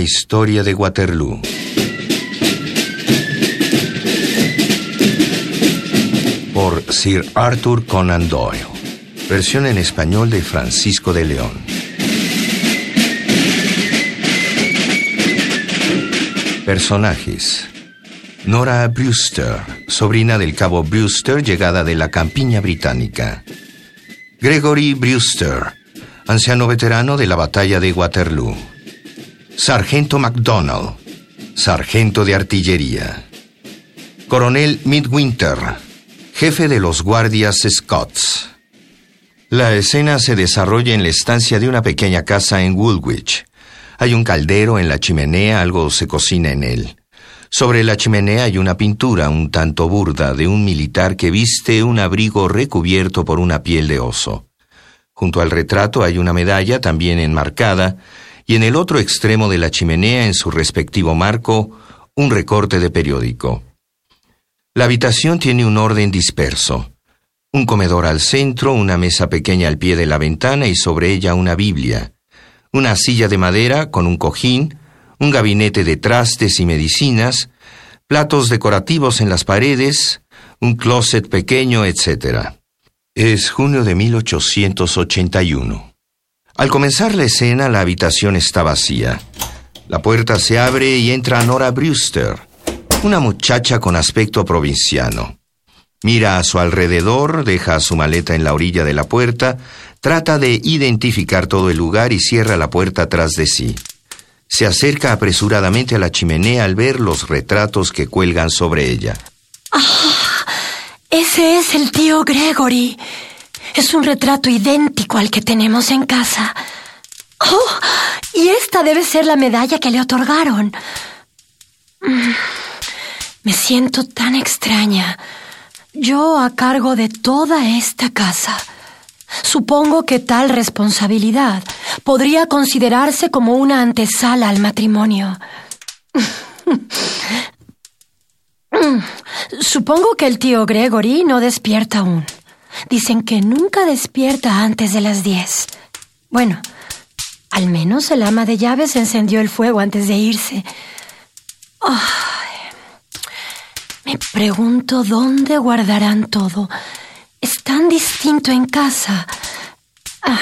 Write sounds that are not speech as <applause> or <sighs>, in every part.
Historia de Waterloo. Por Sir Arthur Conan Doyle. Versión en español de Francisco de León. Personajes. Nora Brewster, sobrina del cabo Brewster llegada de la campiña británica. Gregory Brewster, anciano veterano de la batalla de Waterloo. Sargento MacDonald, sargento de artillería. Coronel Midwinter, jefe de los guardias Scots. La escena se desarrolla en la estancia de una pequeña casa en Woolwich. Hay un caldero en la chimenea, algo se cocina en él. Sobre la chimenea hay una pintura un tanto burda de un militar que viste un abrigo recubierto por una piel de oso. Junto al retrato hay una medalla también enmarcada y en el otro extremo de la chimenea, en su respectivo marco, un recorte de periódico. La habitación tiene un orden disperso. Un comedor al centro, una mesa pequeña al pie de la ventana y sobre ella una Biblia, una silla de madera con un cojín, un gabinete de trastes y medicinas, platos decorativos en las paredes, un closet pequeño, etc. Es junio de 1881. Al comenzar la escena, la habitación está vacía. La puerta se abre y entra Nora Brewster, una muchacha con aspecto provinciano. Mira a su alrededor, deja su maleta en la orilla de la puerta, trata de identificar todo el lugar y cierra la puerta tras de sí. Se acerca apresuradamente a la chimenea al ver los retratos que cuelgan sobre ella. Ah, ese es el tío Gregory. Es un retrato idéntico al que tenemos en casa. Oh, y esta debe ser la medalla que le otorgaron. Mm, me siento tan extraña. Yo a cargo de toda esta casa. Supongo que tal responsabilidad podría considerarse como una antesala al matrimonio. <laughs> Supongo que el tío Gregory no despierta aún. Dicen que nunca despierta antes de las diez. Bueno, al menos el ama de llaves encendió el fuego antes de irse. me pregunto dónde guardarán todo. Es tan distinto en casa. Ah,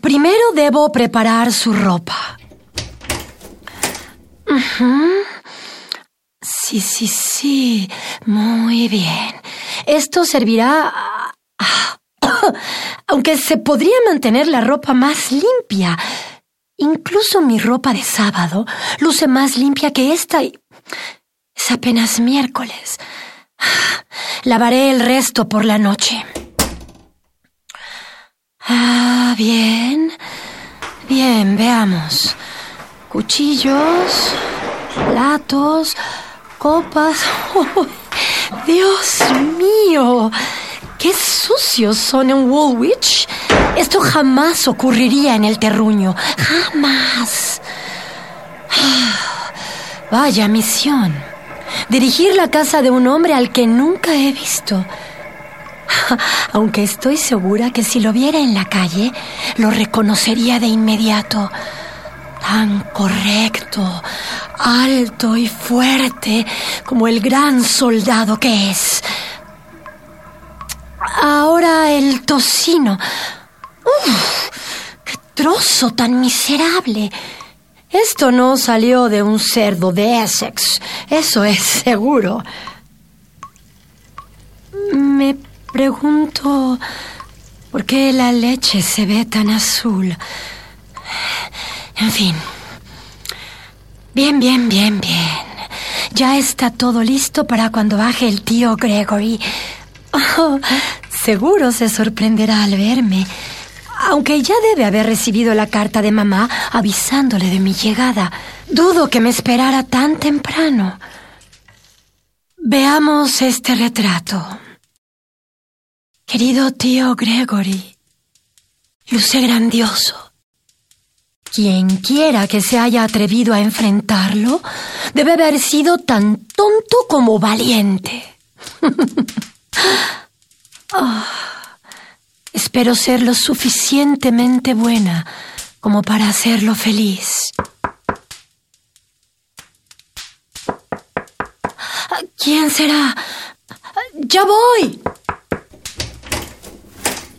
primero debo preparar su ropa. Sí, sí, sí. Muy bien. Esto servirá <coughs> aunque se podría mantener la ropa más limpia. Incluso mi ropa de sábado luce más limpia que esta y... Es apenas miércoles. <sighs> Lavaré el resto por la noche. Ah, bien. Bien, veamos. Cuchillos, platos, copas. <laughs> Dios mío. ¡Qué sucios son en Woolwich! Esto jamás ocurriría en el terruño. Jamás. Vaya misión. Dirigir la casa de un hombre al que nunca he visto. Aunque estoy segura que si lo viera en la calle, lo reconocería de inmediato. Tan correcto, alto y fuerte como el gran soldado que es. Ahora el tocino. ¡Uf! ¡Qué trozo tan miserable! Esto no salió de un cerdo de Essex, eso es seguro. Me pregunto por qué la leche se ve tan azul. En fin. Bien, bien, bien, bien. Ya está todo listo para cuando baje el tío Gregory. Oh, seguro se sorprenderá al verme. Aunque ya debe haber recibido la carta de mamá avisándole de mi llegada, dudo que me esperara tan temprano. Veamos este retrato. Querido tío Gregory, luce grandioso. Quien quiera que se haya atrevido a enfrentarlo debe haber sido tan tonto como valiente. <laughs> Ah, espero ser lo suficientemente buena como para hacerlo feliz. ¿Quién será? Ya voy.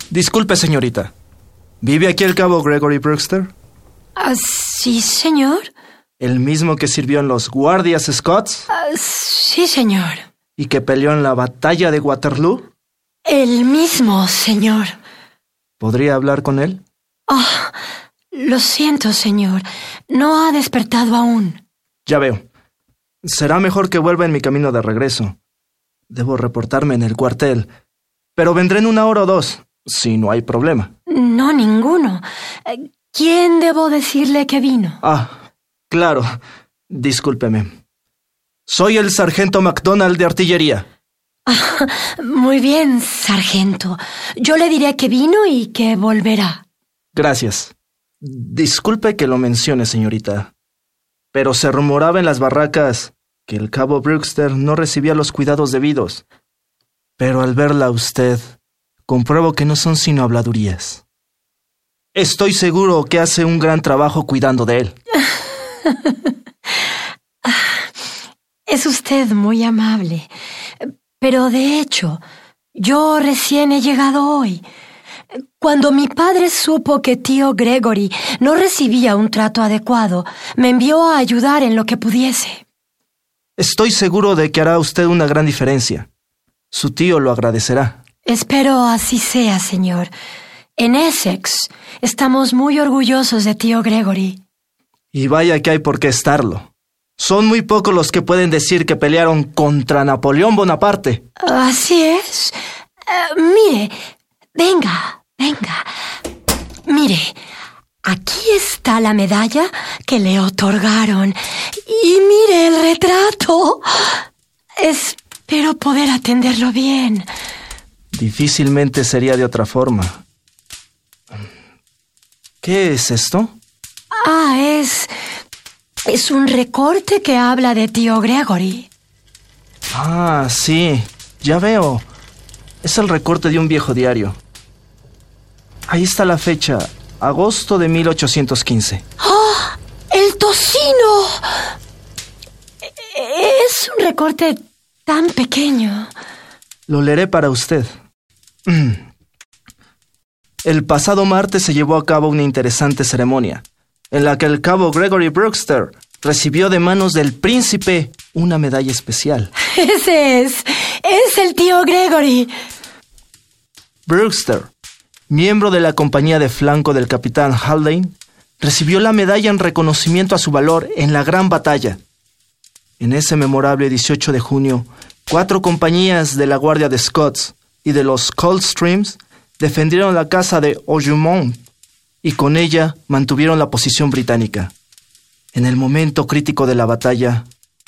Disculpe, señorita. ¿Vive aquí el cabo Gregory Brewster? Ah, sí, señor. ¿El mismo que sirvió en los Guardias Scots? Ah, sí, señor. ¿Y que peleó en la batalla de Waterloo? El mismo, señor. ¿Podría hablar con él? Ah, lo siento, señor. No ha despertado aún. Ya veo. Será mejor que vuelva en mi camino de regreso. Debo reportarme en el cuartel. Pero vendré en una hora o dos, si no hay problema. No, ninguno. ¿Quién debo decirle que vino? Ah, claro. Discúlpeme. Soy el sargento MacDonald de artillería. <laughs> Muy bien, sargento. Yo le diré que vino y que volverá. Gracias. Disculpe que lo mencione, señorita. Pero se rumoraba en las barracas que el cabo Brewster no recibía los cuidados debidos. Pero al verla a usted, compruebo que no son sino habladurías. Estoy seguro que hace un gran trabajo cuidando de él. <laughs> Es usted muy amable. Pero de hecho, yo recién he llegado hoy. Cuando mi padre supo que tío Gregory no recibía un trato adecuado, me envió a ayudar en lo que pudiese. Estoy seguro de que hará usted una gran diferencia. Su tío lo agradecerá. Espero así sea, señor. En Essex estamos muy orgullosos de tío Gregory. Y vaya que hay por qué estarlo. Son muy pocos los que pueden decir que pelearon contra Napoleón Bonaparte. Así es. Eh, mire, venga, venga. Mire, aquí está la medalla que le otorgaron. Y mire el retrato. Espero poder atenderlo bien. Difícilmente sería de otra forma. ¿Qué es esto? Ah, es es un recorte que habla de tío Gregory. Ah, sí, ya veo. Es el recorte de un viejo diario. Ahí está la fecha, agosto de 1815. ¡Oh! ¡El tocino! Es un recorte tan pequeño. Lo leeré para usted. <clears throat> El pasado martes se llevó a cabo una interesante ceremonia en la que el cabo Gregory Brewster recibió de manos del príncipe una medalla especial. <laughs> Ese es. Es el tío Gregory. Brewster, miembro de la compañía de flanco del capitán Haldane, recibió la medalla en reconocimiento a su valor en la gran batalla. En ese memorable 18 de junio, cuatro compañías de la Guardia de Scots y de los Coldstreams defendieron la casa de Ojumont y con ella mantuvieron la posición británica. En el momento crítico de la batalla,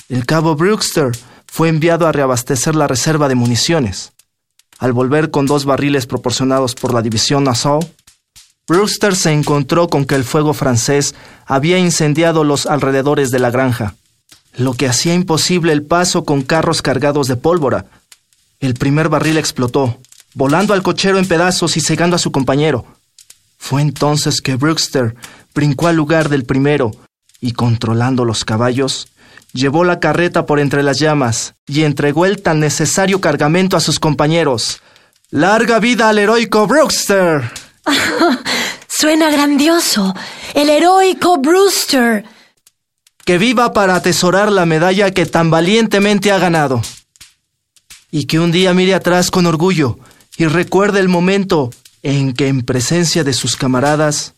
el cabo Brewster fue enviado a reabastecer la reserva de municiones. Al volver con dos barriles proporcionados por la división Nassau, Brewster se encontró con que el fuego francés había incendiado los alrededores de la granja, lo que hacía imposible el paso con carros cargados de pólvora. El primer barril explotó, volando al cochero en pedazos y cegando a su compañero. Fue entonces que Brewster brincó al lugar del primero y, controlando los caballos, llevó la carreta por entre las llamas y entregó el tan necesario cargamento a sus compañeros. ¡Larga vida al heroico Brewster! <laughs> Suena grandioso. El heroico Brewster. Que viva para atesorar la medalla que tan valientemente ha ganado. Y que un día mire atrás con orgullo y recuerde el momento en que en presencia de sus camaradas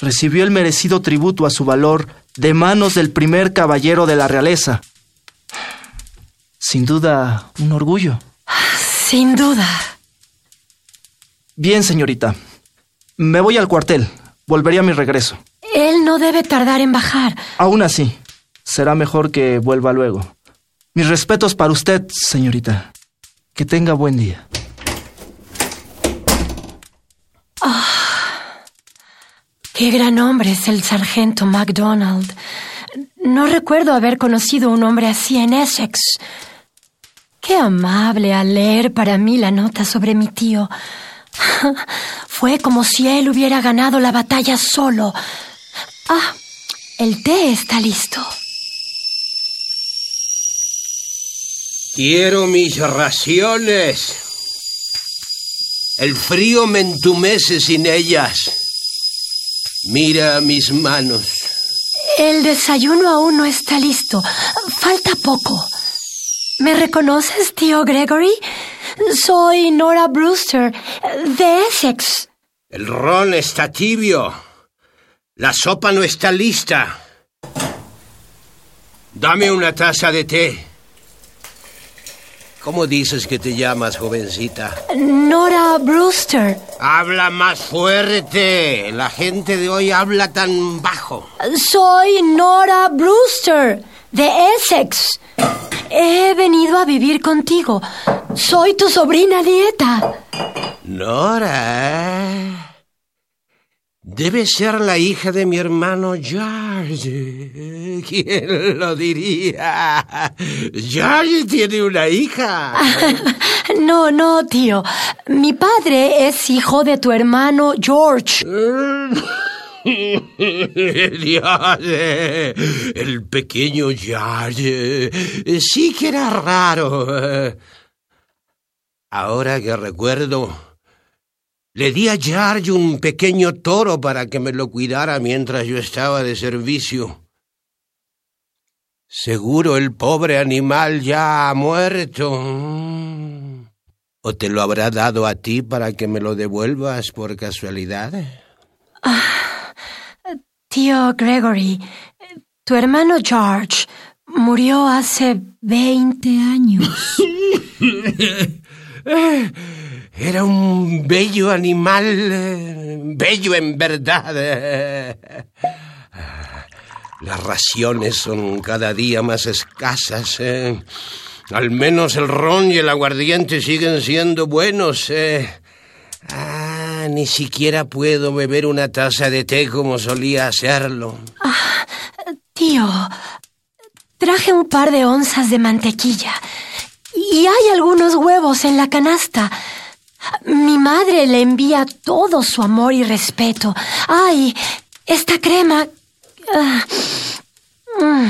recibió el merecido tributo a su valor de manos del primer caballero de la realeza. Sin duda, un orgullo. Sin duda. Bien, señorita. Me voy al cuartel. Volveré a mi regreso. Él no debe tardar en bajar. Aún así, será mejor que vuelva luego. Mis respetos para usted, señorita. Que tenga buen día. Qué gran hombre es el sargento MacDonald. No recuerdo haber conocido un hombre así en Essex. Qué amable al leer para mí la nota sobre mi tío. <laughs> Fue como si él hubiera ganado la batalla solo. Ah, el té está listo. Quiero mis raciones. El frío me entumece sin ellas. Mira mis manos. El desayuno aún no está listo. Falta poco. ¿Me reconoces, tío Gregory? Soy Nora Brewster, de Essex. El ron está tibio. La sopa no está lista. Dame una taza de té. ¿Cómo dices que te llamas, jovencita? Nora Brewster. Habla más fuerte. La gente de hoy habla tan bajo. Soy Nora Brewster, de Essex. He venido a vivir contigo. Soy tu sobrina nieta. Nora. Debe ser la hija de mi hermano George. ¿Quién lo diría? George tiene una hija. <laughs> No, no, tío. Mi padre es hijo de tu hermano George. <laughs> Dios, eh, el pequeño George eh, sí que era raro. Ahora que recuerdo, le di a George un pequeño toro para que me lo cuidara mientras yo estaba de servicio. Seguro el pobre animal ya ha muerto. ¿O te lo habrá dado a ti para que me lo devuelvas por casualidad? Tío Gregory, tu hermano George murió hace 20 años. <laughs> Era un bello animal, eh, bello en verdad. eh. Las raciones son cada día más escasas. eh. Al menos el ron y el aguardiente siguen siendo buenos. Ah, ni siquiera puedo beber una taza de té como solía hacerlo. Tío, traje un par de onzas de mantequilla y hay algunos huevos en la canasta. Mi madre le envía todo su amor y respeto. Ay, esta crema... ah, mm,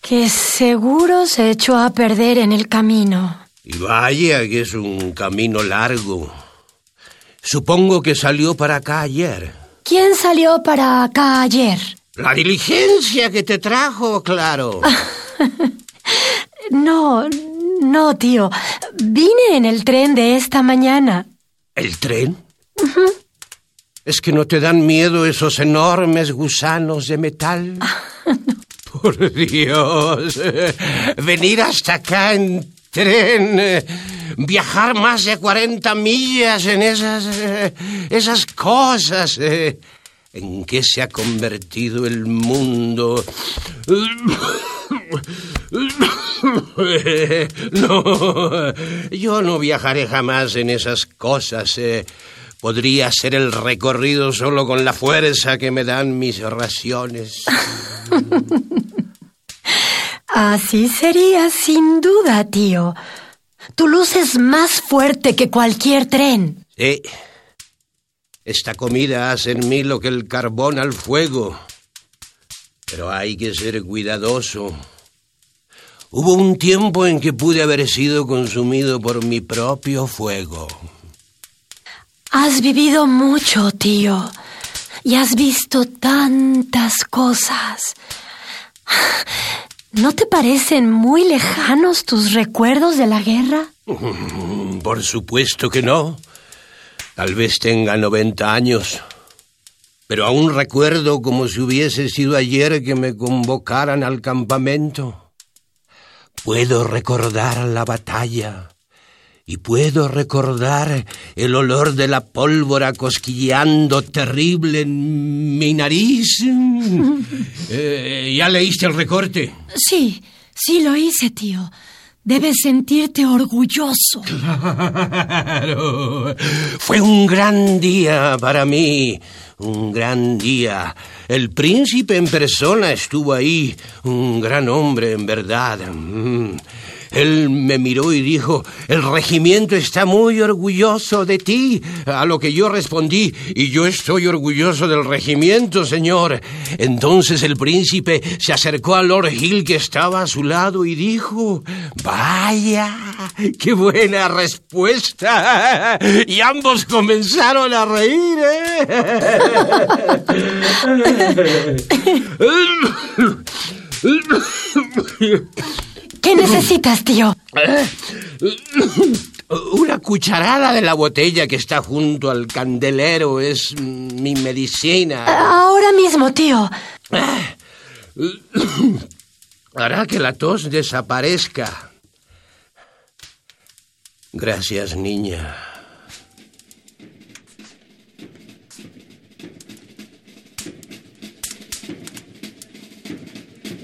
que seguro se echó a perder en el camino. Y vaya que es un camino largo. Supongo que salió para acá ayer. ¿Quién salió para acá ayer? La diligencia que te trajo, claro. <laughs> No, no, tío. Vine en el tren de esta mañana. ¿El tren? ¿Es que no te dan miedo esos enormes gusanos de metal? <laughs> Por Dios. Venir hasta acá en tren. Viajar más de 40 millas en esas. esas cosas. ¿En qué se ha convertido el mundo? <laughs> No, yo no viajaré jamás en esas cosas. eh. Podría hacer el recorrido solo con la fuerza que me dan mis raciones. <laughs> Así sería sin duda, tío. Tu luz es más fuerte que cualquier tren. Sí. Esta comida hace en mí lo que el carbón al fuego. Pero hay que ser cuidadoso. Hubo un tiempo en que pude haber sido consumido por mi propio fuego. Has vivido mucho, tío, y has visto tantas cosas. ¿No te parecen muy lejanos tus recuerdos de la guerra? <laughs> Por supuesto que no. Tal vez tenga 90 años. Pero aún recuerdo como si hubiese sido ayer que me convocaran al campamento. Puedo recordar la batalla y puedo recordar el olor de la pólvora cosquilleando terrible en mi nariz. <laughs> Eh, ¿Ya leíste el recorte? Sí, sí lo hice, tío. Debes sentirte orgulloso. Claro. Fue un gran día para mí. Un gran día. El príncipe en persona estuvo ahí. Un gran hombre, en verdad. Mm. Él me miró y dijo, el regimiento está muy orgulloso de ti. A lo que yo respondí, y yo estoy orgulloso del regimiento, señor. Entonces el príncipe se acercó a Lord Hill que estaba a su lado y dijo, vaya, qué buena respuesta. Y ambos comenzaron a reír. ¿eh? <laughs> <laughs> ¿Qué necesitas, tío? Una cucharada de la botella que está junto al candelero es mi medicina. Ahora mismo, tío. Hará que la tos desaparezca. Gracias, niña.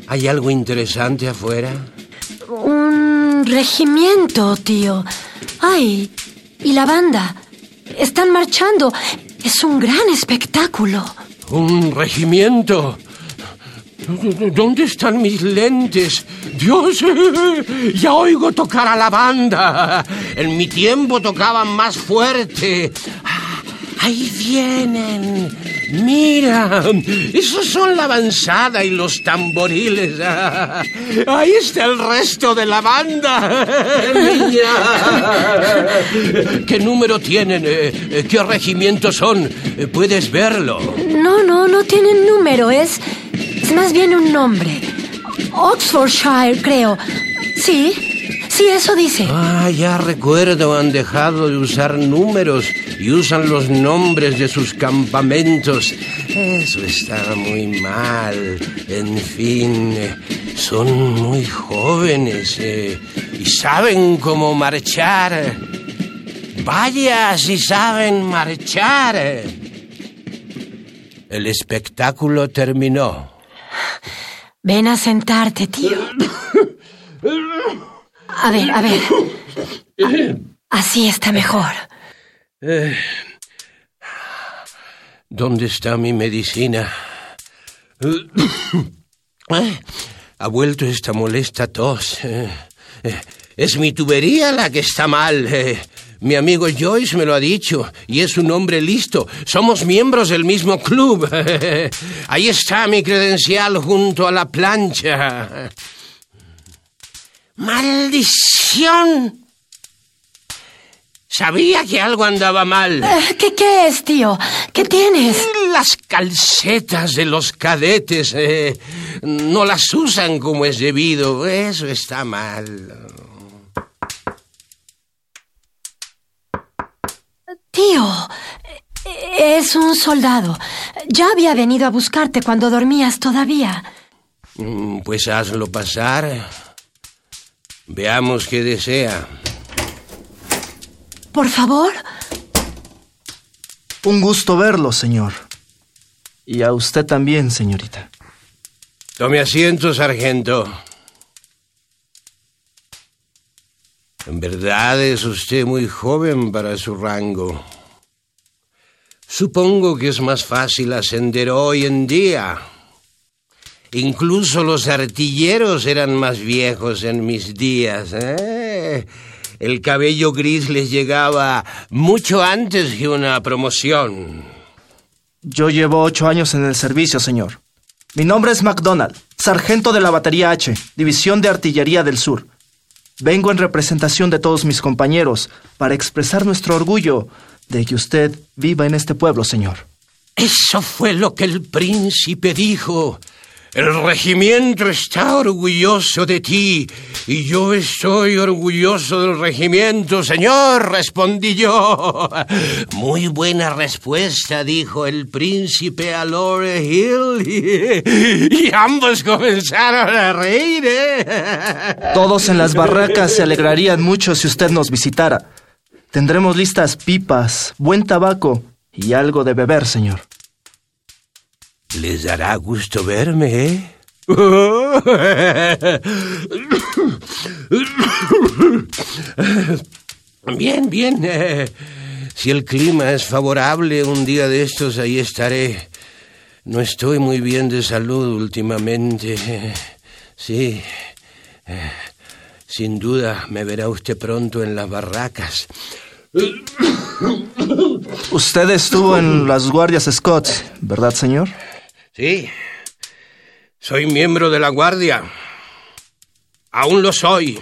¿Hay algo interesante afuera? Regimiento, tío. Ay, y la banda. Están marchando. Es un gran espectáculo. ¿Un regimiento? ¿Dónde están mis lentes? Dios, ya oigo tocar a la banda. En mi tiempo tocaban más fuerte. Ah, ahí vienen. Mira, esos son la avanzada y los tamboriles. Ah, ahí está el resto de la banda. Niña. ¿Qué número tienen? Eh, ¿Qué regimiento son? ¿Puedes verlo? No, no, no tienen número. Es, es más bien un nombre. Oxfordshire, creo. Sí, sí, eso dice. Ah, ya recuerdo, han dejado de usar números y usan los nombres de sus campamentos. Eso está muy mal. En fin, eh, son muy jóvenes eh, y saben cómo marchar. Vaya si saben marchar. El espectáculo terminó. Ven a sentarte, tío. <laughs> A ver, a ver. <coughs> Así está mejor. Eh, ¿Dónde está mi medicina? <coughs> Eh, ha vuelto esta molesta tos. Eh, es mi tubería la que está mal. Mi amigo Joyce me lo ha dicho y es un hombre listo. Somos miembros del mismo club. <laughs> Ahí está mi credencial junto a la plancha. ¡Maldición! Sabía que algo andaba mal. Eh, ¿Qué, ¿Qué es, tío? ¿Qué tienes? Las calcetas de los cadetes eh, no las usan como es debido. Eso está mal. Tío, eh, es un soldado. Ya había venido a buscarte cuando dormías todavía. Mm, Pues hazlo pasar. Veamos qué desea. Por favor. Un gusto verlo, señor. Y a usted también, señorita. Tome asiento, sargento. En verdad es usted muy joven para su rango. Supongo que es más fácil ascender hoy en día. Incluso los artilleros eran más viejos en mis días. ¿eh? El cabello gris les llegaba mucho antes que una promoción. Yo llevo ocho años en el servicio, señor. Mi nombre es MacDonald, sargento de la Batería H, División de Artillería del Sur. Vengo en representación de todos mis compañeros para expresar nuestro orgullo de que usted viva en este pueblo, señor. Eso fue lo que el príncipe dijo. El regimiento está orgulloso de ti y yo estoy orgulloso del regimiento, señor, respondí yo. Muy buena respuesta, dijo el príncipe a Lore Hill y, ambos comenzaron a reír. ¿eh? Todos en las barracas se alegrarían mucho si usted nos visitara. Tendremos listas pipas, buen tabaco y algo de beber, señor. Les dará gusto verme, ¿eh? Bien, bien. Si el clima es favorable, un día de estos ahí estaré. No estoy muy bien de salud últimamente. Sí. Sin duda me verá usted pronto en las barracas. Usted estuvo en las guardias Scott, ¿verdad, señor? Sí, soy miembro de la Guardia. Aún lo soy.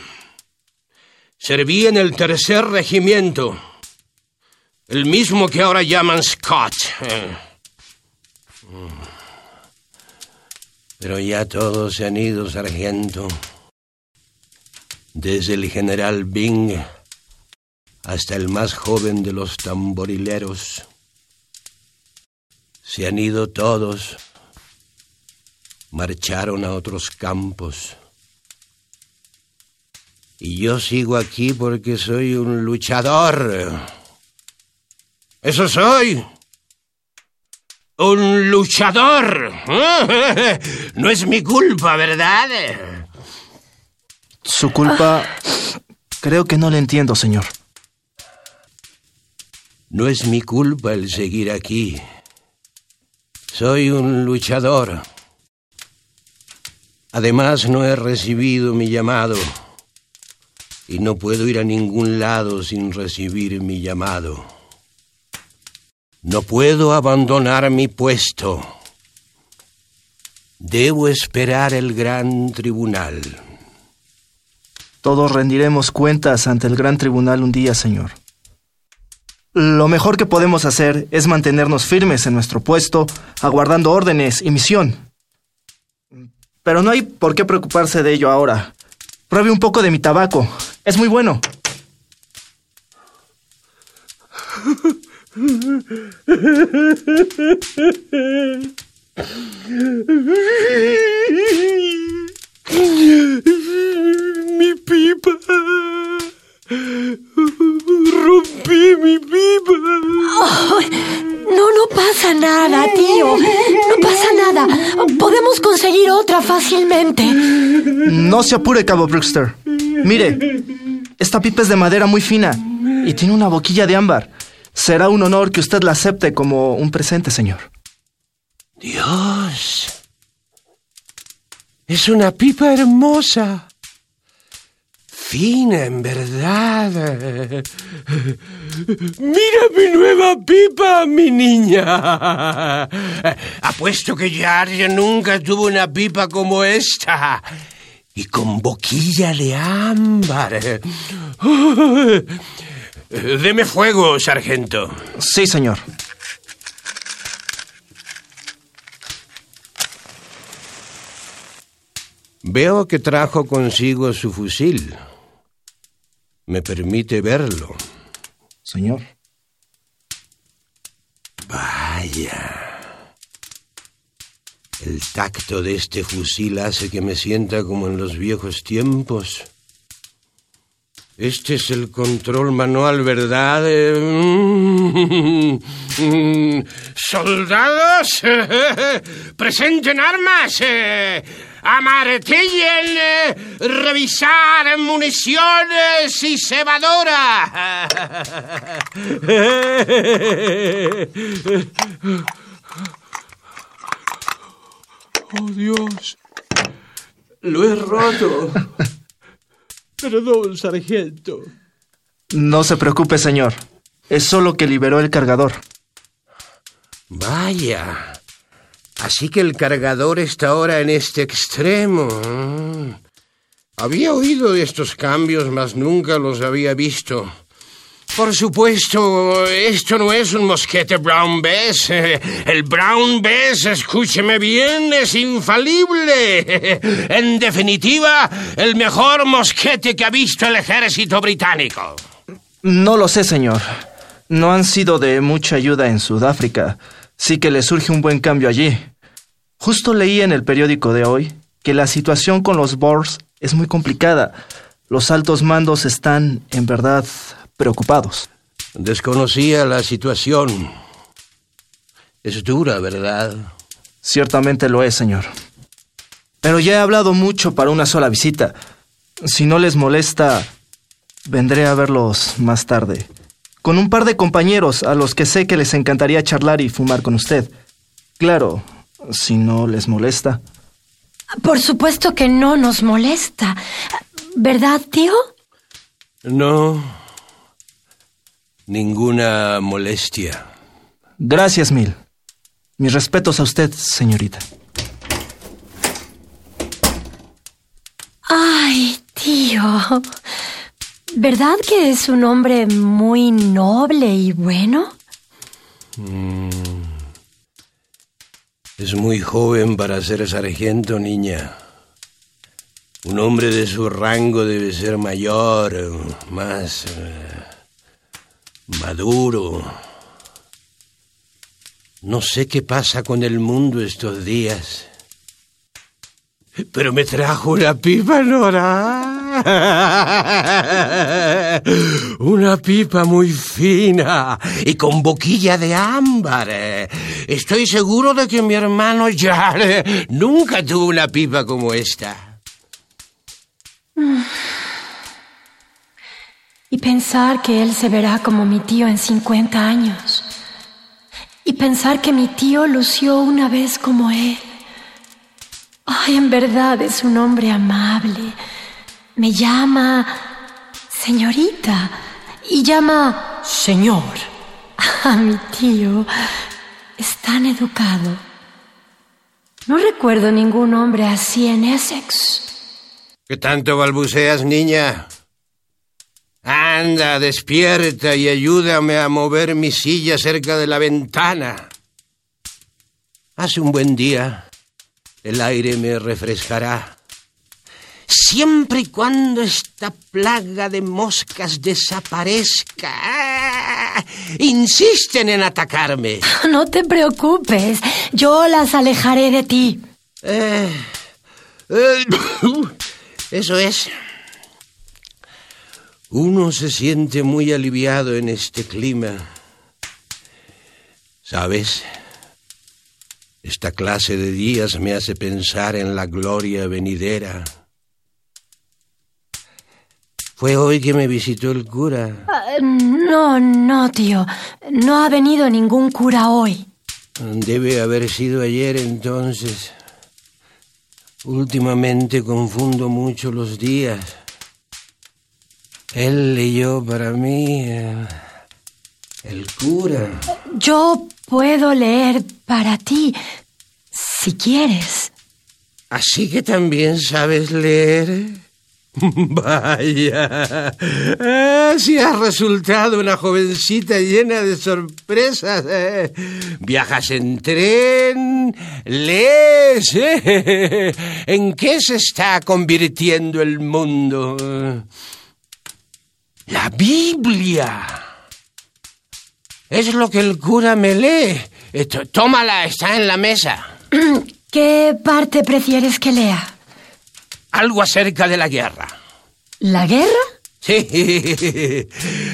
Serví en el tercer regimiento, el mismo que ahora llaman Scott. Pero ya todos se han ido, sargento. Desde el general Bing hasta el más joven de los tamborileros. Se han ido todos marcharon a otros campos. Y yo sigo aquí porque soy un luchador. Eso soy. Un luchador. <laughs> No es mi culpa, ¿verdad? Su culpa... Creo que no le entiendo, señor. No es mi culpa el seguir aquí. Soy un luchador. Además, no he recibido mi llamado y no puedo ir a ningún lado sin recibir mi llamado. No puedo abandonar mi puesto. Debo esperar el gran tribunal. Todos rendiremos cuentas ante el gran tribunal un día, señor. Lo mejor que podemos hacer es mantenernos firmes en nuestro puesto, aguardando órdenes y misión. Pero no hay por qué preocuparse de ello ahora. Pruebe un poco de mi tabaco. Es muy bueno. Mi pipa. Rompí mi pipa. no, no pasa nada, tío. No pasa nada. Podemos conseguir otra fácilmente. No se apure, Cabo Brewster. Mire, esta pipa es de madera muy fina y tiene una boquilla de ámbar. Será un honor que usted la acepte como un presente, señor. Dios. Es una pipa hermosa fina, en verdad. Mira mi nueva pipa, mi niña. Apuesto que Yarja nunca tuvo una pipa como esta. Y con boquilla de ámbar. Deme fuego, sargento. Sí, señor. Veo que trajo consigo su fusil. ¿Me permite verlo? Señor. Vaya. El tacto de este fusil hace que me sienta como en los viejos tiempos. Este es el control manual, ¿verdad? <laughs> ¡Soldados! <laughs> ¡Presenten armas! Amartillen, eh, revisar municiones y cebadora. <laughs> Oh Dios, lo he roto. Perdón, sargento. No se preocupe, señor. Es solo que liberó el cargador. Vaya. Así que el cargador está ahora en este extremo. Había oído de estos cambios, mas nunca los había visto. Por supuesto, esto no es un mosquete Brown Bess. <laughs> El Brown Bess, escúcheme bien, es infalible. <laughs> En definitiva, el mejor mosquete que ha visto el ejército británico. No lo sé, señor. No han sido de mucha ayuda en Sudáfrica. Sí que le surge un buen cambio allí. Justo leí en el periódico de hoy que la situación con los Boers es muy complicada. Los altos mandos están, en verdad, preocupados. Desconocía la situación. Es dura, ¿verdad? Ciertamente lo es, señor. Pero ya he hablado mucho para una sola visita. Si no les molesta, vendré a verlos más tarde. Con un par de compañeros a los que sé que les encantaría charlar y fumar con usted. Claro, si no les molesta. Por supuesto que no nos molesta. ¿Verdad, tío? No. Ninguna molestia. Gracias mil. Mis respetos a usted, señorita. Ay, tío. ¿Verdad que es un hombre muy noble y bueno? Mm. Es muy joven para ser sargento, niña. Un hombre de su rango debe ser mayor, más eh, maduro. No sé qué pasa con el mundo estos días. Pero me trajo una pipa, Nora. <laughs> Una pipa muy fina y con boquilla de ámbar. Estoy seguro de que mi hermano Jarle nunca tuvo una pipa como esta. Y pensar que él se verá como mi tío en 50 años. Y pensar que mi tío lució una vez como él. Ay, en verdad es un hombre amable. Me llama señorita y llama señor. A mi tío es tan educado. No recuerdo ningún hombre así en Essex. ¿Qué tanto balbuceas, niña? Anda, despierta y ayúdame a mover mi silla cerca de la ventana. Hace un buen día. El aire me refrescará. Siempre y cuando esta plaga de moscas desaparezca. ¡Ah! Insisten en atacarme. <laughs> No te preocupes. Yo las alejaré de ti. Eh, eh, <coughs> eso es. Uno se siente muy aliviado en este clima. ¿Sabes? Esta clase de días me hace pensar en la gloria venidera. Fue hoy que me visitó el cura. Uh, no, no, tío. No ha venido ningún cura hoy. Debe haber sido ayer entonces. Últimamente confundo mucho los días. Él leyó para mí eh, el cura. Yo puedo leer para ti, si quieres. ¿Así que también sabes leer? <laughs> Vaya, ah, si has resultado una jovencita llena de sorpresas. ¿eh? Viajas en tren, lees. ¿eh? ¿En qué se está convirtiendo el mundo? La Biblia. Es lo que el cura me lee. Tómala, está en la mesa. <clears throat> ¿Qué parte prefieres que lea? Algo acerca de la guerra. ¿La guerra? Sí,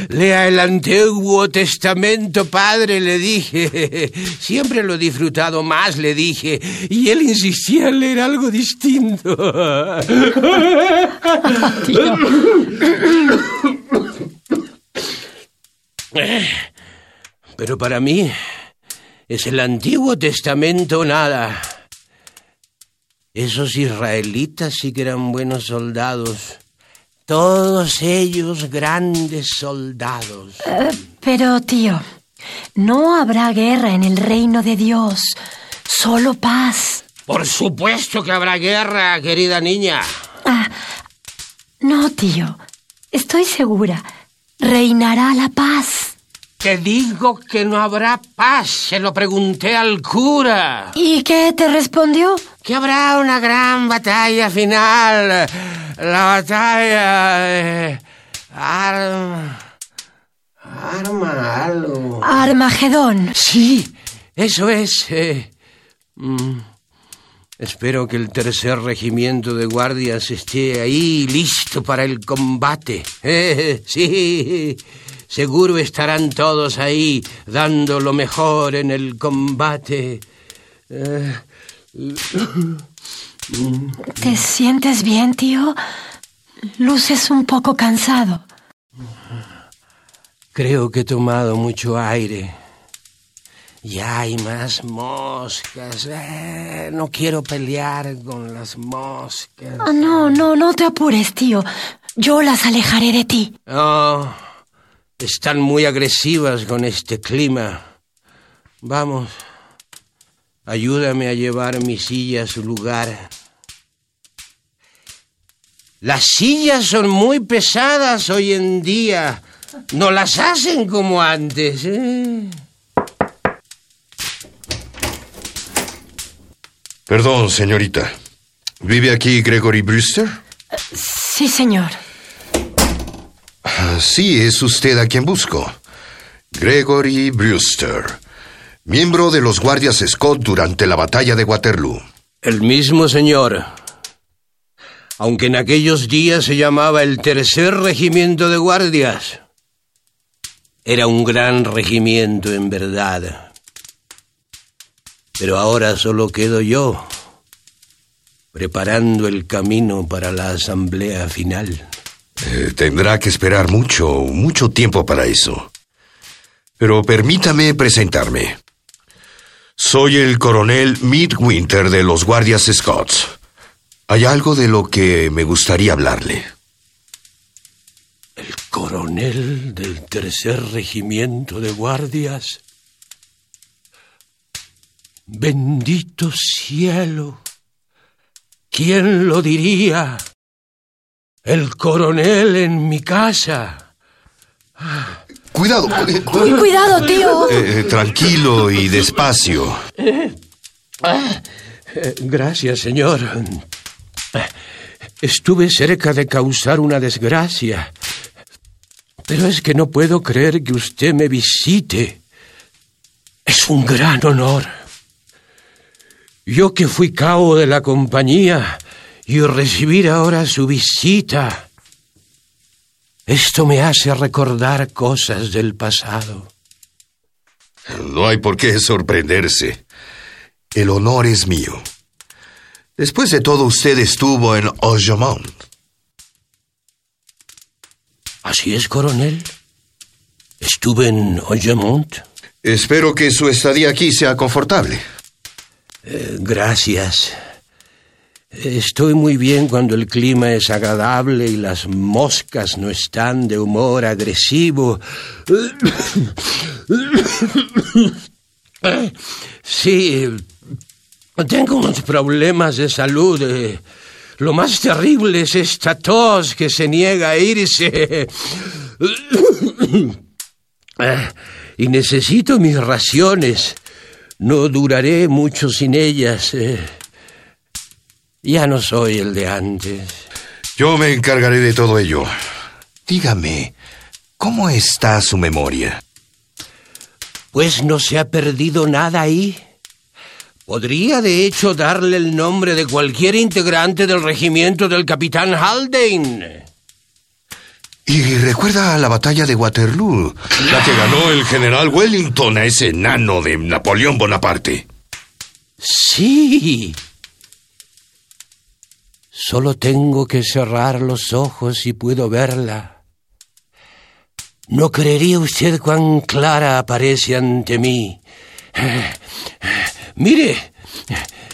lea el Antiguo Testamento, padre, le dije. Siempre lo he disfrutado más, le dije. Y él insistía en leer algo distinto. Pero para mí es el Antiguo Testamento nada. Esos israelitas sí que eran buenos soldados. Todos ellos grandes soldados. Uh, pero, tío, no habrá guerra en el reino de Dios, solo paz. Por supuesto que habrá guerra, querida niña. Ah, no, tío, estoy segura. reinará la paz. Te digo que no habrá paz. Se lo pregunté al cura. ¿Y qué te respondió? Que habrá una gran batalla final. La batalla de... Arma... Arma algo. Armagedón. Sí, eso es. eh, mm, espero que el tercer regimiento de guardias esté ahí listo para el combate. Eh, <laughs> sí, seguro estarán todos ahí dando lo mejor en el combate. Eh, ¿Te sientes bien, tío? Luces un poco cansado. creo que he tomado mucho aire. Ya hay más moscas. Eh, no quiero pelear con las moscas. Ah, no, no, no te apures, tío. Yo las alejaré de ti. Oh, están muy agresivas con este clima. Vamos, ayúdame a llevar mi silla a su lugar. Las sillas son muy pesadas hoy en día. No las hacen como antes. ¿eh? Perdón, señorita. ¿Vive aquí Gregory Brewster? Sí, señor. Sí, es usted a quien busco. Gregory Brewster, miembro de los guardias Scott durante la batalla de Waterloo. El mismo señor. Aunque en aquellos días se llamaba el tercer regimiento de guardias. Era un gran regimiento en verdad. Pero ahora solo quedo yo, preparando el camino para la asamblea final. Eh, tendrá que esperar mucho, mucho tiempo para eso. Pero permítame presentarme. Soy el coronel Midwinter de los guardias Scotts. Hay algo de lo que me gustaría hablarle. El coronel del tercer regimiento de guardias. Bendito cielo. ¿Quién lo diría? El coronel en mi casa. Cuidado, cu- cu- Cu- Cuidado, tío. eh, eh, tranquilo y <laughs> despacio. Eh, Gracias, señor. Eh, Estuve cerca de causar una desgracia. Pero es que no puedo creer que usted me visite. Es un gran honor. Yo que fui cabo de la compañía y recibir ahora su visita. Esto me hace recordar cosas del pasado. No hay por qué sorprenderse. El honor es mío. Después de todo, usted estuvo en Ojemont. ¿Así es, coronel? Estuve en Oyemont. Espero que su estadía aquí sea confortable. Eh, gracias. Estoy muy bien cuando el clima es agradable y las moscas no están de humor agresivo. Eh, Sí, tengo unos problemas de salud. eh. Lo más terrible es esta tos que se niega a irse. Eh, Y necesito mis raciones. No duraré mucho sin ellas. Ya no soy el de antes. Yo me encargaré de todo ello. Dígame, ¿cómo está su memoria? Pues no se ha perdido nada ahí. Podría, de hecho, darle el nombre de cualquier integrante del regimiento del capitán Haldane. Y recuerda la batalla de Waterloo, la que ganó el general Wellington a ese enano de Napoleón Bonaparte. Sí. Solo tengo que cerrar los ojos y puedo verla. No creería usted cuán clara aparece ante mí. Mire,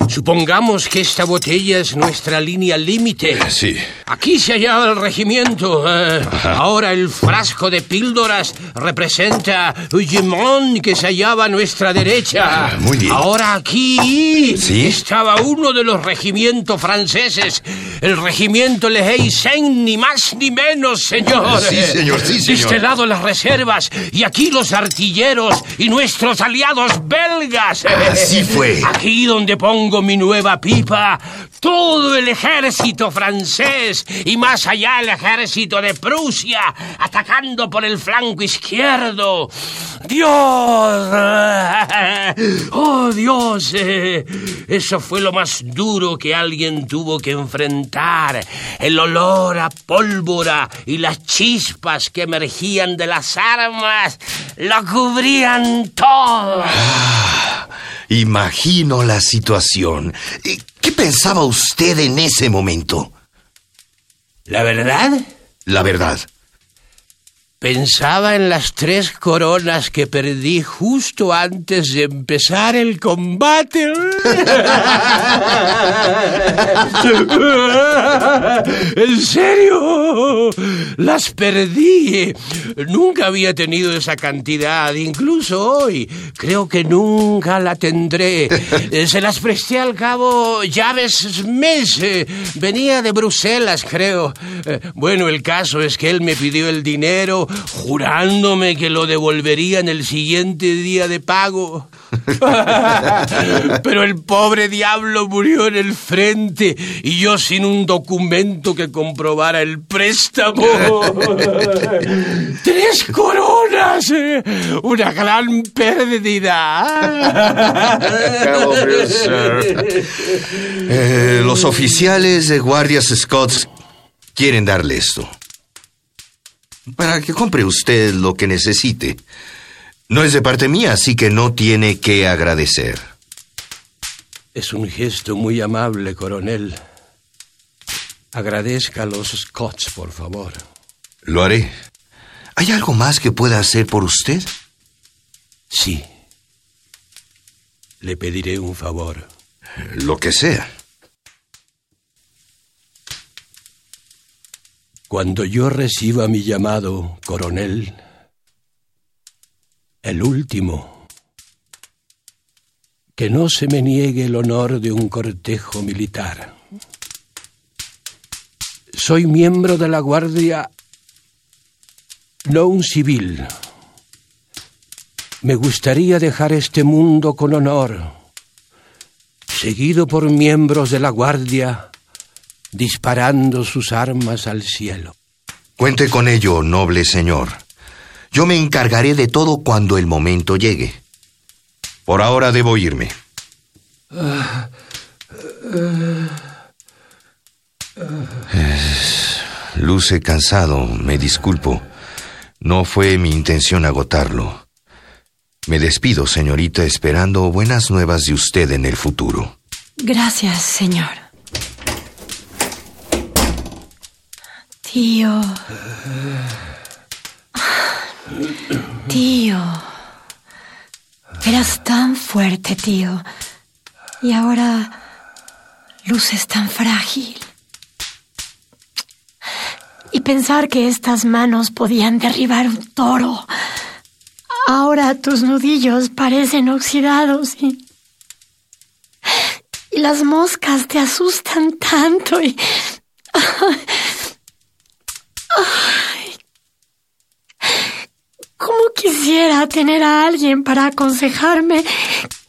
Supongamos que esta botella es nuestra línea límite. Sí. Aquí se hallaba el regimiento. Eh, ahora el frasco de píldoras representa Ugemont que se hallaba a nuestra derecha. Ah, muy bien. Ahora aquí ¿Sí? estaba uno de los regimientos franceses. El regimiento Le Haysen, ni más ni menos, señor. Sí, señor, sí, De señor. este lado las reservas y aquí los artilleros y nuestros aliados belgas. Así fue. Aquí donde pongo mi nueva pipa, todo el ejército francés y más allá el ejército de Prusia atacando por el flanco izquierdo. Dios. Oh, Dios. Eso fue lo más duro que alguien tuvo que enfrentar. El olor a pólvora y las chispas que emergían de las armas lo cubrían todo. Imagino la situación. Eh, ¿Qué pensaba usted en ese momento? ¿La verdad? La verdad. Pensaba en las tres coronas que perdí justo antes de empezar el combate. <laughs> ¿En serio? Las perdí. Nunca había tenido esa cantidad, incluso hoy. Creo que nunca la tendré. Eh, Se las presté al cabo Llaves Smith. Eh, Venía de Bruselas, creo. Eh, Bueno, el caso es que él me pidió el dinero jurándome que lo devolvería en el siguiente día de pago. <laughs> Pero el pobre diablo murió en el frente y yo sin un documento que comprobara el préstamo. <laughs> ¡Tres coronas! eh, ¡Una gran pérdida! Eh, los oficiales de guardias Scots quieren darle esto. Para que compre usted lo que necesite. No es de parte mía, así que no tiene que agradecer. Es un gesto muy amable, coronel. Agradezca a los Scots, por favor. Lo haré. ¿Hay algo más que pueda hacer por usted? Sí. Le pediré un favor. Lo que sea. Cuando yo reciba mi llamado, coronel, el último, que no se me niegue el honor de un cortejo militar. Soy miembro de la Guardia, no un civil. Me gustaría dejar este mundo con honor, seguido por miembros de la Guardia disparando sus armas al cielo. Cuente con ello, noble señor. Yo me encargaré de todo cuando el momento llegue. Por ahora debo irme. Es- Luce cansado, me disculpo. No fue mi intención agotarlo. Me despido, señorita, esperando buenas nuevas de usted en el futuro. Gracias, señor. Tío. Tío. Eras tan fuerte, tío. Y ahora luces tan frágil. Y pensar que estas manos podían derribar un toro. Ahora tus nudillos parecen oxidados y... Y las moscas te asustan tanto y... Ay. ¿Cómo tener a alguien para aconsejarme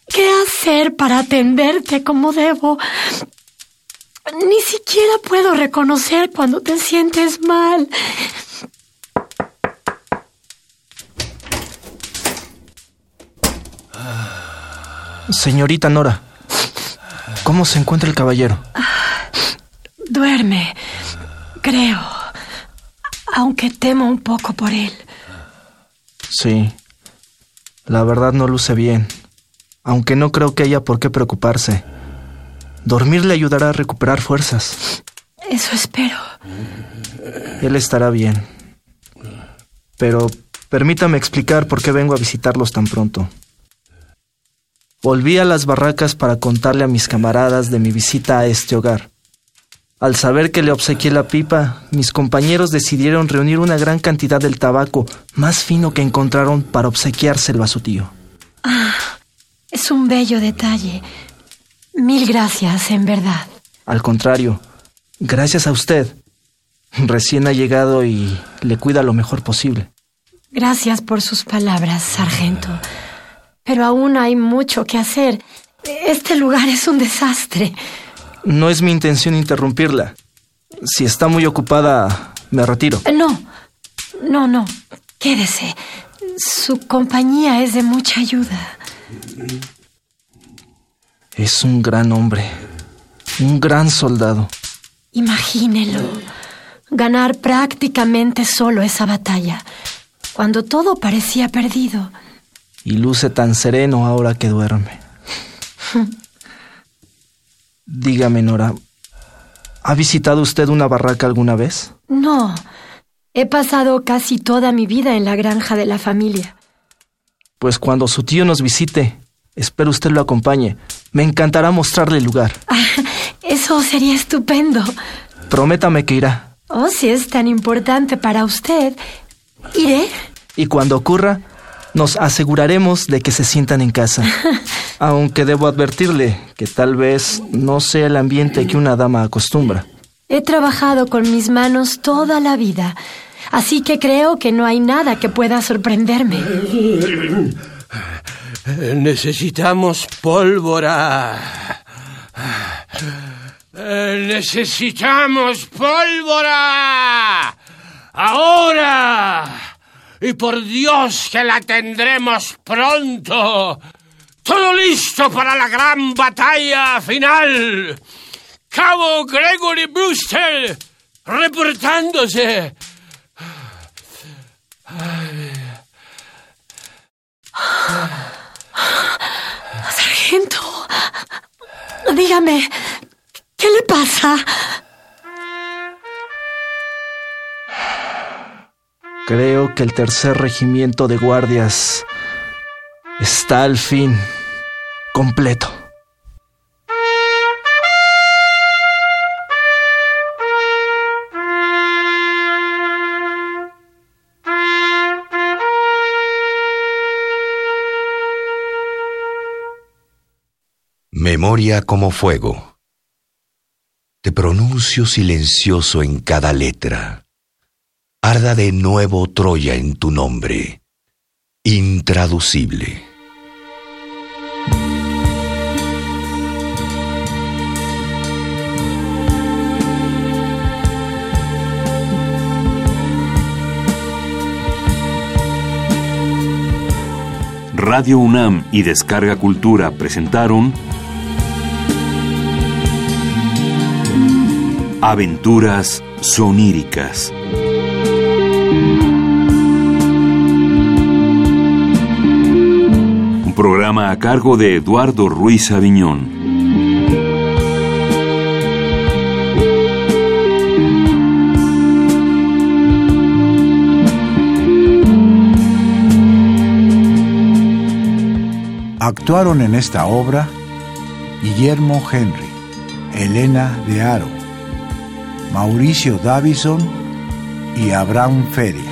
qué hacer para atenderte como debo? Ni siquiera puedo reconocer cuando te sientes mal. Señorita Nora, ¿cómo se encuentra el caballero? Duerme, creo, aunque temo un poco por él. Sí, la verdad no luce bien, aunque no creo que haya por qué preocuparse. Dormir le ayudará a recuperar fuerzas. Eso espero. Él estará bien. Pero permítame explicar por qué vengo a visitarlos tan pronto. Volví a las barracas para contarle a mis camaradas de mi visita a este hogar. Al saber que le obsequié la pipa, mis compañeros decidieron reunir una gran cantidad del tabaco más fino que encontraron para obsequiárselo a su tío. Ah, es un bello detalle. Mil gracias, en verdad. Al contrario, gracias a usted. Recién ha llegado y le cuida lo mejor posible. Gracias por sus palabras, sargento. Pero aún hay mucho que hacer. Este lugar es un desastre. No es mi intención interrumpirla. Si está muy ocupada, me retiro. No, no, no. Quédese. Su compañía es de mucha ayuda. Es un gran hombre. Un gran soldado. Imagínelo. Ganar prácticamente solo esa batalla, cuando todo parecía perdido. Y luce tan sereno ahora que duerme. <laughs> Dígame, Nora, ¿ha visitado usted una barraca alguna vez? No. He pasado casi toda mi vida en la granja de la familia. Pues cuando su tío nos visite, espero usted lo acompañe. Me encantará mostrarle el lugar. <laughs> eso sería estupendo. Prométame que irá. Oh, si es tan importante para usted, iré. Y cuando ocurra, nos aseguraremos de que se sientan en casa. <laughs> Aunque debo advertirle que tal vez no sea el ambiente que una dama acostumbra. He trabajado con mis manos toda la vida, así que creo que no hay nada que pueda sorprenderme. Necesitamos pólvora. Necesitamos pólvora. Ahora y por Dios que la tendremos pronto. Todo listo para la gran batalla final. Cabo Gregory Brewster reportándose. Sargento, dígame, ¿qué le pasa? Creo que el tercer regimiento de guardias está al fin completo. Memoria como fuego. Te pronuncio silencioso en cada letra arda de nuevo Troya en tu nombre, intraducible. Radio UNAM y Descarga Cultura presentaron Aventuras soníricas. A cargo de Eduardo Ruiz Aviñón. Actuaron en esta obra Guillermo Henry, Elena de Aro, Mauricio Davison y Abraham Feria.